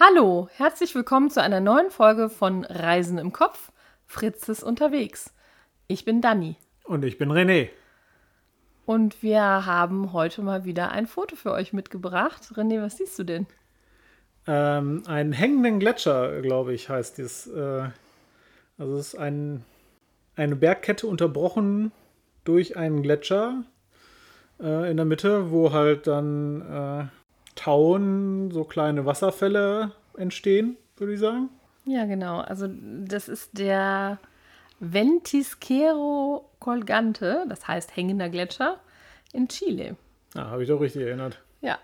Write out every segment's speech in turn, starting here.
Hallo, herzlich willkommen zu einer neuen Folge von Reisen im Kopf. Fritz ist unterwegs. Ich bin Dani. Und ich bin René. Und wir haben heute mal wieder ein Foto für euch mitgebracht. René, was siehst du denn? Ähm, einen hängenden Gletscher, glaube ich, heißt es. Äh, also es ist ein, eine Bergkette unterbrochen durch einen Gletscher äh, in der Mitte, wo halt dann äh, Tauen, so kleine Wasserfälle entstehen, würde ich sagen. Ja, genau. Also das ist der Ventisquero Colgante, das heißt hängender Gletscher in Chile. Ja, habe ich doch richtig erinnert. Ja.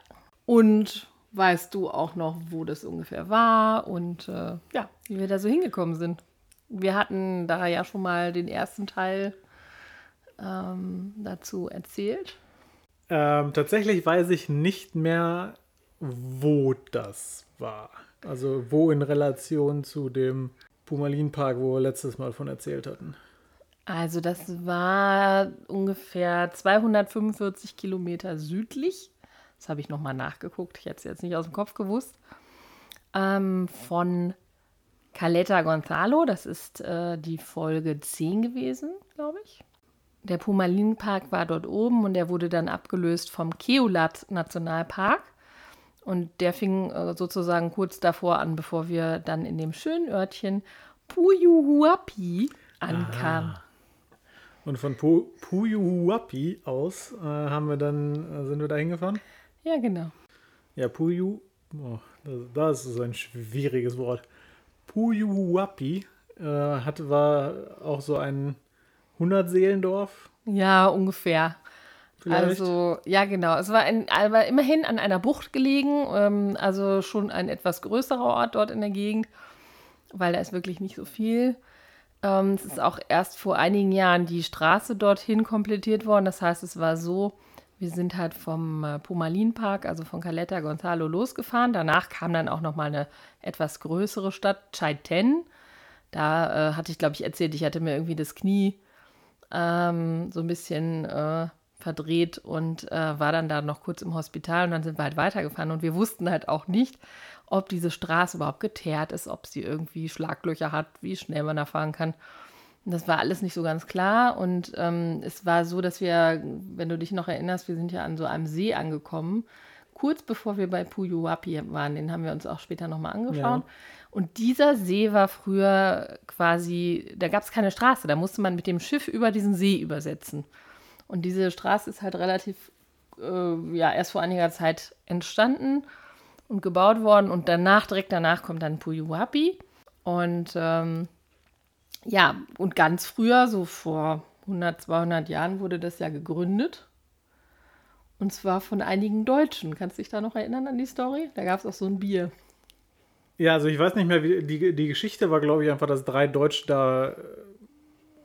Und weißt du auch noch, wo das ungefähr war und äh, ja, wie wir da so hingekommen sind? Wir hatten da ja schon mal den ersten Teil ähm, dazu erzählt. Ähm, tatsächlich weiß ich nicht mehr, wo das war. Also wo in Relation zu dem Pumalin-Park, wo wir letztes Mal von erzählt hatten. Also das war ungefähr 245 Kilometer südlich. Das habe ich nochmal nachgeguckt. Ich hätte es jetzt nicht aus dem Kopf gewusst. Ähm, von Caleta Gonzalo. Das ist äh, die Folge 10 gewesen, glaube ich. Der Pumalin-Park war dort oben und der wurde dann abgelöst vom Keolat Nationalpark. Und der fing äh, sozusagen kurz davor an, bevor wir dann in dem schönen Örtchen Puyuhuapi ankamen. Und von Pu Puyuhuapi aus äh, haben wir dann, äh, sind wir da hingefahren? Ja, genau. Ja, Puyu, oh, das, das ist ein schwieriges Wort. Puyuhuapi äh, hat, war auch so ein 100-Seelendorf. Ja, ungefähr. Vielleicht? Also, ja, genau. Es war, ein, war immerhin an einer Bucht gelegen, ähm, also schon ein etwas größerer Ort dort in der Gegend, weil da ist wirklich nicht so viel. Ähm, es ist auch erst vor einigen Jahren die Straße dorthin komplettiert worden. Das heißt, es war so, wir sind halt vom äh, Pumalin-Park, also von Caleta Gonzalo, losgefahren. Danach kam dann auch nochmal eine etwas größere Stadt, Chaiten. Da äh, hatte ich, glaube ich, erzählt, ich hatte mir irgendwie das Knie ähm, so ein bisschen äh, verdreht und äh, war dann da noch kurz im Hospital und dann sind wir halt weitergefahren und wir wussten halt auch nicht, ob diese Straße überhaupt geteert ist, ob sie irgendwie Schlaglöcher hat, wie schnell man da fahren kann. Das war alles nicht so ganz klar und ähm, es war so, dass wir, wenn du dich noch erinnerst, wir sind ja an so einem See angekommen, kurz bevor wir bei Puyuapi waren, den haben wir uns auch später nochmal angeschaut. Ja. Und dieser See war früher quasi, da gab es keine Straße, da musste man mit dem Schiff über diesen See übersetzen. Und diese Straße ist halt relativ, äh, ja, erst vor einiger Zeit entstanden und gebaut worden. Und danach, direkt danach, kommt dann Puyuhuapi. Und ähm, ja, und ganz früher, so vor 100, 200 Jahren, wurde das ja gegründet. Und zwar von einigen Deutschen. Kannst du dich da noch erinnern an die Story? Da gab es auch so ein Bier. Ja, also ich weiß nicht mehr, wie die, die Geschichte war, glaube ich, einfach, dass drei Deutsche da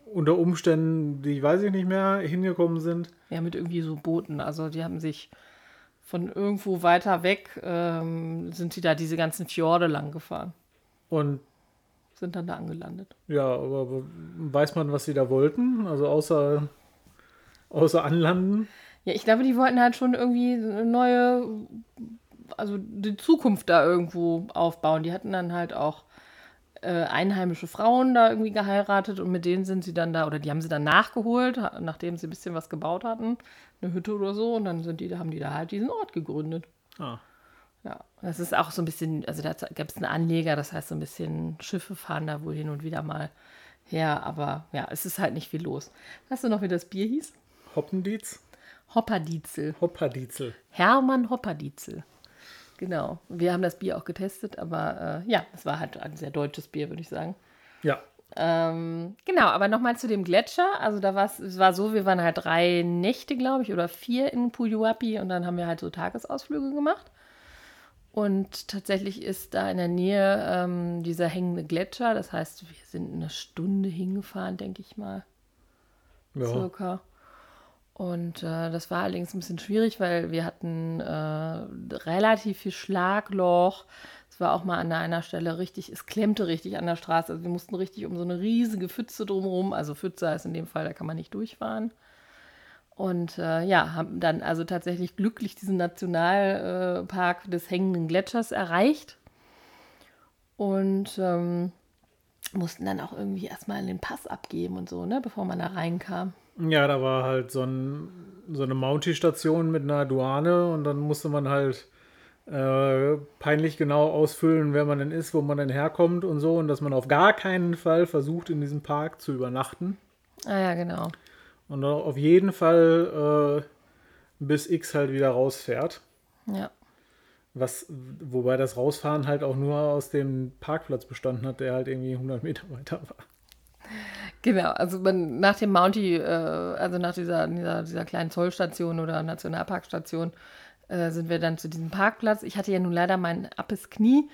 unter Umständen, die weiß ich nicht mehr, hingekommen sind. Ja, mit irgendwie so Booten. Also die haben sich von irgendwo weiter weg, ähm, sind sie da diese ganzen Fjorde lang gefahren. Und sind dann da angelandet. Ja, aber weiß man, was sie da wollten? Also außer, außer anlanden? Ja, ich glaube, die wollten halt schon irgendwie eine neue, also die Zukunft da irgendwo aufbauen. Die hatten dann halt auch äh, einheimische Frauen da irgendwie geheiratet und mit denen sind sie dann da, oder die haben sie dann nachgeholt, nachdem sie ein bisschen was gebaut hatten, eine Hütte oder so, und dann sind die, haben die da halt diesen Ort gegründet. Ah. Ja, das ist auch so ein bisschen, also da gab es einen Anleger, das heißt so ein bisschen Schiffe fahren da wohl hin und wieder mal her, aber ja, es ist halt nicht viel los. Weißt du noch, wie das Bier hieß? Hoppendietz? Hopperdietzel. Hopperdietzel. Hermann Hopperdietzel. Genau. Wir haben das Bier auch getestet, aber äh, ja, es war halt ein sehr deutsches Bier, würde ich sagen. Ja. Ähm, genau, aber nochmal zu dem Gletscher. Also da war es war so, wir waren halt drei Nächte, glaube ich, oder vier in Puyuapi und dann haben wir halt so Tagesausflüge gemacht. Und tatsächlich ist da in der Nähe ähm, dieser hängende Gletscher. Das heißt, wir sind eine Stunde hingefahren, denke ich mal. Ja. Circa. Und äh, das war allerdings ein bisschen schwierig, weil wir hatten äh, relativ viel Schlagloch. Es war auch mal an einer Stelle richtig, es klemmte richtig an der Straße. Also wir mussten richtig um so eine riesige Pfütze drumherum. Also Pfütze heißt in dem Fall, da kann man nicht durchfahren. Und äh, ja, haben dann also tatsächlich glücklich diesen Nationalpark des hängenden Gletschers erreicht. Und ähm, mussten dann auch irgendwie erstmal den Pass abgeben und so, ne, bevor man da reinkam. Ja, da war halt so, ein, so eine Mounty-Station mit einer Douane und dann musste man halt äh, peinlich genau ausfüllen, wer man denn ist, wo man denn herkommt und so und dass man auf gar keinen Fall versucht, in diesem Park zu übernachten. Ah ja, genau. Und auf jeden Fall äh, bis X halt wieder rausfährt. Ja. Was, wobei das Rausfahren halt auch nur aus dem Parkplatz bestanden hat, der halt irgendwie 100 Meter weiter war. Genau, also man, nach dem Mounty, äh, also nach dieser, dieser, dieser kleinen Zollstation oder Nationalparkstation, äh, sind wir dann zu diesem Parkplatz. Ich hatte ja nun leider mein appes Knie,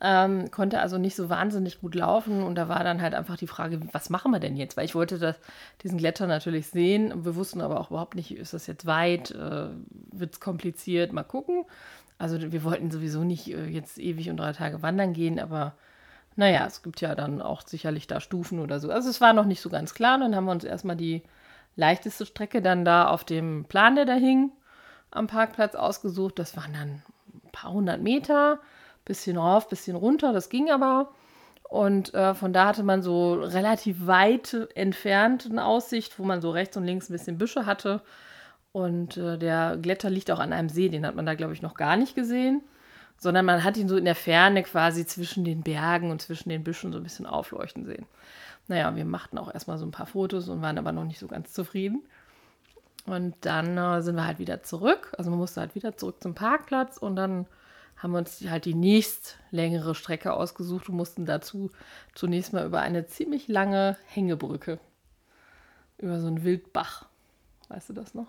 ähm, konnte also nicht so wahnsinnig gut laufen und da war dann halt einfach die Frage, was machen wir denn jetzt? Weil ich wollte das, diesen Gletscher natürlich sehen. Wir wussten aber auch überhaupt nicht, ist das jetzt weit, äh, wird es kompliziert, mal gucken. Also wir wollten sowieso nicht äh, jetzt ewig und drei Tage wandern gehen, aber naja, es gibt ja dann auch sicherlich da Stufen oder so. Also es war noch nicht so ganz klar. Dann haben wir uns erstmal die leichteste Strecke dann da auf dem Plan, der da hing, am Parkplatz ausgesucht. Das waren dann ein paar hundert Meter, bisschen rauf, bisschen runter. Das ging aber. Und äh, von da hatte man so relativ weit entfernt eine Aussicht, wo man so rechts und links ein bisschen Büsche hatte. Und äh, der Gletscher liegt auch an einem See, den hat man da, glaube ich, noch gar nicht gesehen. Sondern man hat ihn so in der Ferne quasi zwischen den Bergen und zwischen den Büschen so ein bisschen aufleuchten sehen. Naja, wir machten auch erstmal so ein paar Fotos und waren aber noch nicht so ganz zufrieden. Und dann äh, sind wir halt wieder zurück. Also man musste halt wieder zurück zum Parkplatz und dann haben wir uns halt die nächst längere Strecke ausgesucht und mussten dazu zunächst mal über eine ziemlich lange Hängebrücke. Über so einen Wildbach. Weißt du das noch?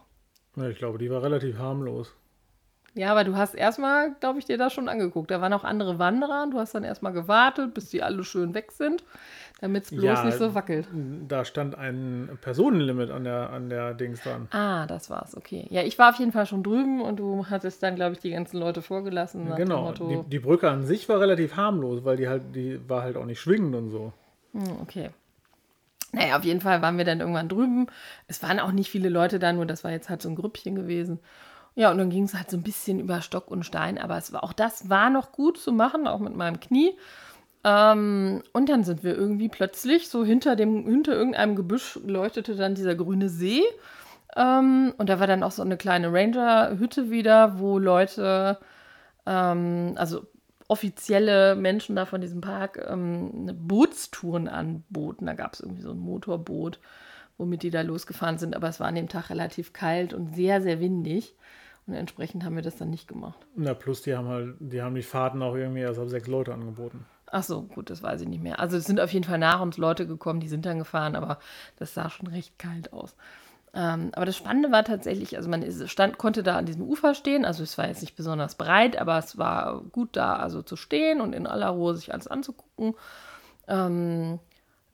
Ja, ich glaube, die war relativ harmlos. Ja, aber du hast erstmal, glaube ich, dir das schon angeguckt. Da waren auch andere Wanderer und du hast dann erstmal gewartet, bis die alle schön weg sind, damit es bloß ja, nicht so wackelt. Da stand ein Personenlimit an der, an der Dings dran. Ah, das war's, okay. Ja, ich war auf jeden Fall schon drüben und du hattest dann, glaube ich, die ganzen Leute vorgelassen. Genau, die, die, Brücke an sich war relativ harmlos, weil die halt, die war halt auch nicht schwingend und so. Hm, okay. Naja, auf jeden Fall waren wir dann irgendwann drüben. Es waren auch nicht viele Leute da, nur das war jetzt halt so ein Grüppchen gewesen. Ja, und dann ging es halt so ein bisschen über Stock und Stein, aber es war, auch das war noch gut zu machen, auch mit meinem Knie. Ähm, und dann sind wir irgendwie plötzlich so hinter dem, hinter irgendeinem Gebüsch leuchtete dann dieser grüne See. Ähm, und da war dann auch so eine kleine Ranger-Hütte wieder, wo Leute, ähm, also offizielle Menschen da von diesem Park, ähm, Bootstouren anboten. Da gab es irgendwie so ein Motorboot, womit die da losgefahren sind. Aber es war an dem Tag relativ kalt und sehr, sehr windig. Und entsprechend haben wir das dann nicht gemacht. Na, plus die haben halt, die haben die Fahrten auch irgendwie erst auf sechs Leute angeboten. Ach so, gut, das weiß ich nicht mehr. Also es sind auf jeden Fall nach uns Leute gekommen, die sind dann gefahren, aber das sah schon recht kalt aus. Ähm, aber das Spannende war tatsächlich, also man stand, konnte da an diesem Ufer stehen, also es war jetzt nicht besonders breit, aber es war gut da, also zu stehen und in aller Ruhe sich alles anzugucken. Ähm,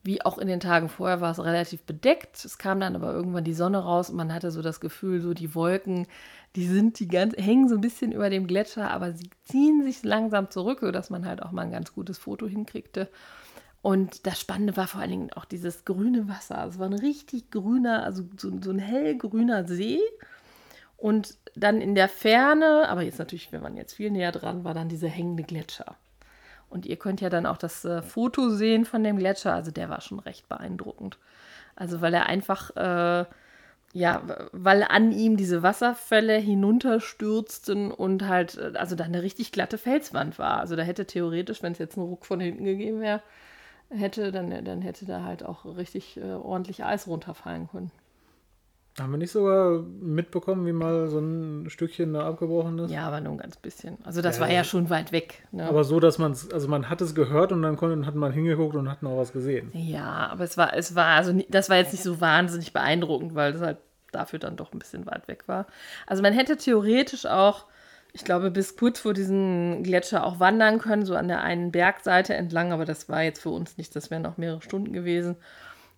wie auch in den Tagen vorher war es relativ bedeckt. Es kam dann aber irgendwann die Sonne raus und man hatte so das Gefühl, so die Wolken, die sind die ganz, hängen so ein bisschen über dem Gletscher, aber sie ziehen sich langsam zurück, sodass man halt auch mal ein ganz gutes Foto hinkriegte. Und das Spannende war vor allen Dingen auch dieses grüne Wasser. Es war ein richtig grüner, also so, so ein hellgrüner See. Und dann in der Ferne, aber jetzt natürlich, wenn man jetzt viel näher dran war, dann dieser hängende Gletscher. Und ihr könnt ja dann auch das äh, Foto sehen von dem Gletscher. Also der war schon recht beeindruckend. Also weil er einfach äh, ja, weil an ihm diese Wasserfälle hinunterstürzten und halt, äh, also da eine richtig glatte Felswand war. Also da hätte theoretisch, wenn es jetzt einen Ruck von hinten gegeben wäre, hätte, dann, dann hätte da halt auch richtig äh, ordentlich Eis runterfallen können. Haben wir nicht sogar mitbekommen, wie mal so ein Stückchen da abgebrochen ist? Ja, aber nur ein ganz bisschen. Also das ja, war ja schon weit weg. Ne? Aber so, dass man es, also man hat es gehört und dann konnte, hat man hingeguckt und hat noch was gesehen. Ja, aber es war, es war, also das war jetzt nicht so wahnsinnig beeindruckend, weil das halt dafür dann doch ein bisschen weit weg war. Also man hätte theoretisch auch, ich glaube, bis kurz vor diesem Gletscher auch wandern können, so an der einen Bergseite entlang, aber das war jetzt für uns nicht, das wären noch mehrere Stunden gewesen.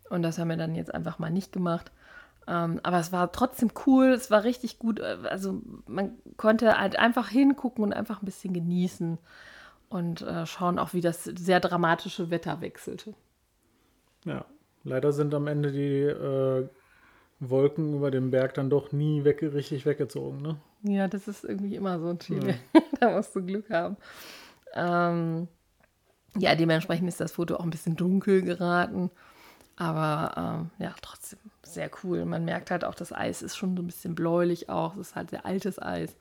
Und das haben wir dann jetzt einfach mal nicht gemacht. Ähm, aber es war trotzdem cool, es war richtig gut. Äh, also man konnte halt einfach hingucken und einfach ein bisschen genießen und äh, schauen auch, wie das sehr dramatische Wetter wechselte. Ja, leider sind am Ende die äh, Wolken über dem Berg dann doch nie weg, richtig weggezogen, ne? Ja, das ist irgendwie immer so ein Chile. Ja. da musst du Glück haben. Ähm, Ja, dementsprechend ist das Foto auch ein bisschen dunkel geraten. Aber ähm, ja, trotzdem sehr cool. Man merkt halt auch, das Eis ist schon so ein bisschen bläulich auch. Es ist halt sehr altes Eis.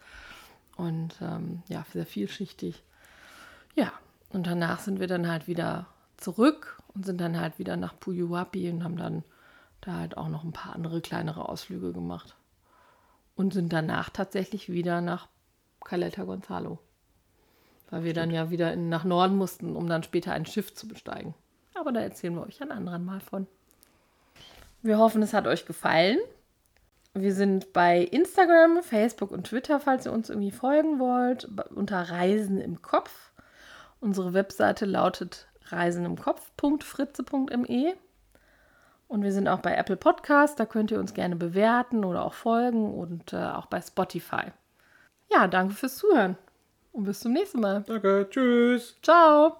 Und ähm, ja, sehr vielschichtig. Ja, und danach sind wir dann halt wieder zurück und sind dann halt wieder nach Puyuapi und haben dann da halt auch noch ein paar andere kleinere Ausflüge gemacht. Und sind danach tatsächlich wieder nach Caleta Gonzalo. Weil wir dann ja wieder in, nach Norden mussten, um dann später ein Schiff zu besteigen. Aber da erzählen wir euch ein anderen Mal von. Wir hoffen, es hat euch gefallen. Wir sind bei Instagram, Facebook und Twitter, falls ihr uns irgendwie folgen wollt, unter Reisen im Kopf. Unsere Webseite lautet reisenimkopf.fritze.me. Und wir sind auch bei Apple Podcast, da könnt ihr uns gerne bewerten oder auch folgen und äh, auch bei Spotify. Ja, danke fürs Zuhören und bis zum nächsten Mal. Danke, tschüss. Ciao.